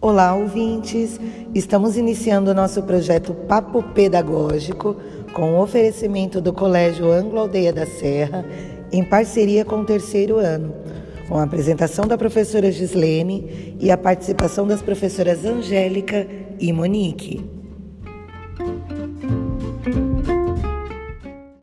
Olá, ouvintes! Estamos iniciando o nosso projeto Papo Pedagógico com o oferecimento do Colégio Anglo Aldeia da Serra, em parceria com o terceiro ano, com a apresentação da professora Gislene e a participação das professoras Angélica e Monique.